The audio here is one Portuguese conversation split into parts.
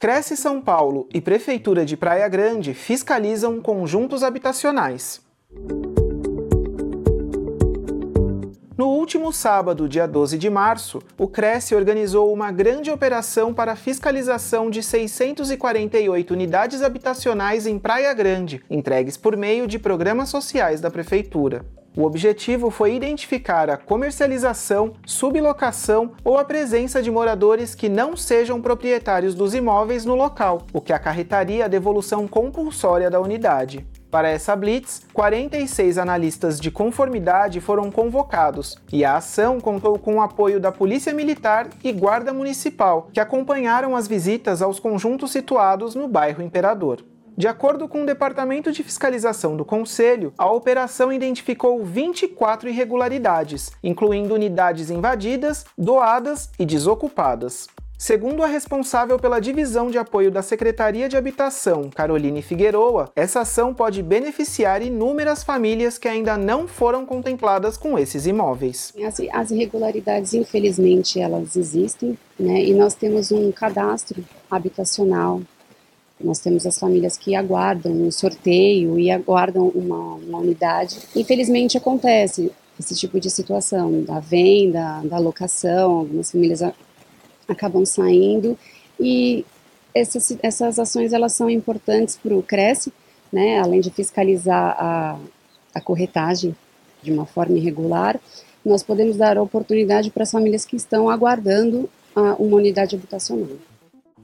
Cresce São Paulo e Prefeitura de Praia Grande fiscalizam conjuntos habitacionais. Último sábado, dia 12 de março, o Cresce organizou uma grande operação para fiscalização de 648 unidades habitacionais em Praia Grande, entregues por meio de programas sociais da Prefeitura. O objetivo foi identificar a comercialização, sublocação ou a presença de moradores que não sejam proprietários dos imóveis no local, o que acarretaria a devolução compulsória da unidade. Para essa blitz, 46 analistas de conformidade foram convocados e a ação contou com o apoio da Polícia Militar e Guarda Municipal, que acompanharam as visitas aos conjuntos situados no bairro Imperador. De acordo com o Departamento de Fiscalização do Conselho, a operação identificou 24 irregularidades, incluindo unidades invadidas, doadas e desocupadas. Segundo a responsável pela divisão de apoio da Secretaria de Habitação, Caroline Figueroa, essa ação pode beneficiar inúmeras famílias que ainda não foram contempladas com esses imóveis. As, as irregularidades, infelizmente, elas existem, né? E nós temos um cadastro habitacional nós temos as famílias que aguardam um sorteio e aguardam uma, uma unidade. Infelizmente acontece esse tipo de situação, da venda, da locação, algumas famílias acabam saindo e essas, essas ações elas são importantes para o Cresce, né, além de fiscalizar a, a corretagem de uma forma irregular, nós podemos dar oportunidade para as famílias que estão aguardando a, uma unidade habitacional.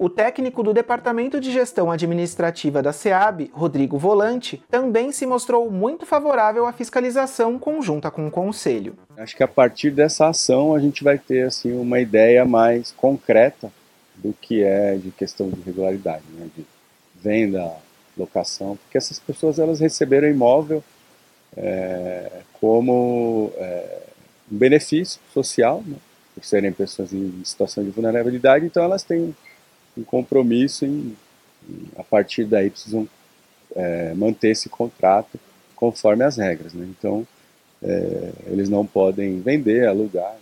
O técnico do Departamento de Gestão Administrativa da SEAB, Rodrigo Volante, também se mostrou muito favorável à fiscalização conjunta com o Conselho. Acho que a partir dessa ação a gente vai ter assim uma ideia mais concreta do que é de questão de regularidade, né? de venda, locação, porque essas pessoas elas receberam imóvel é, como é, um benefício social, né? por serem pessoas em situação de vulnerabilidade, então elas têm um compromisso em, a partir daí precisam é, manter esse contrato conforme as regras. Né? Então, é, eles não podem vender, alugar.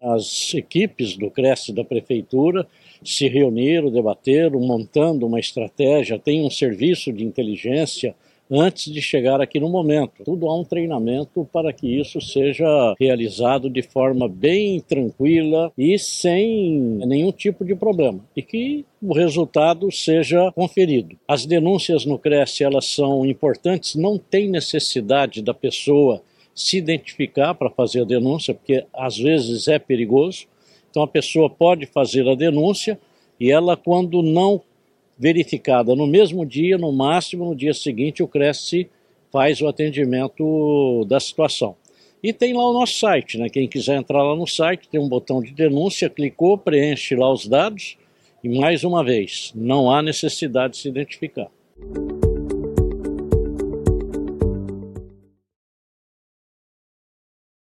As equipes do Cresce da Prefeitura se reuniram, debateram, montando uma estratégia, tem um serviço de inteligência antes de chegar aqui no momento. Tudo há um treinamento para que isso seja realizado de forma bem tranquila e sem nenhum tipo de problema. E que o resultado seja conferido. As denúncias no Cresce elas são importantes, não tem necessidade da pessoa se identificar para fazer a denúncia, porque às vezes é perigoso. Então a pessoa pode fazer a denúncia e ela, quando não verificada no mesmo dia, no máximo no dia seguinte, o Cresce faz o atendimento da situação. E tem lá o nosso site, né? Quem quiser entrar lá no site, tem um botão de denúncia, clicou, preenche lá os dados e mais uma vez, não há necessidade de se identificar.